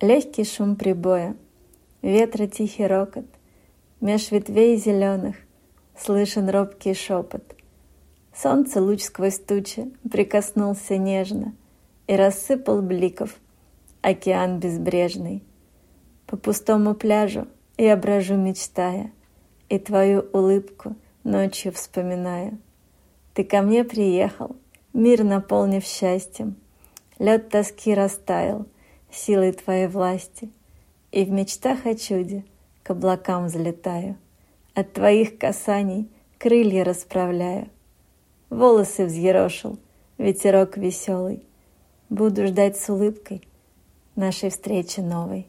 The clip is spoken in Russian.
Легкий шум прибоя, ветра тихий рокот, Меж ветвей зеленых слышен робкий шепот. Солнце луч сквозь тучи прикоснулся нежно И рассыпал бликов океан безбрежный. По пустому пляжу я брожу, мечтая, И твою улыбку ночью вспоминаю. Ты ко мне приехал, мир наполнив счастьем, Лед тоски растаял силой твоей власти, И в мечтах о чуде — к облакам взлетаю, От твоих касаний крылья расправляю. Волосы взъерошил ветерок веселый, Буду ждать с улыбкой нашей встречи новой.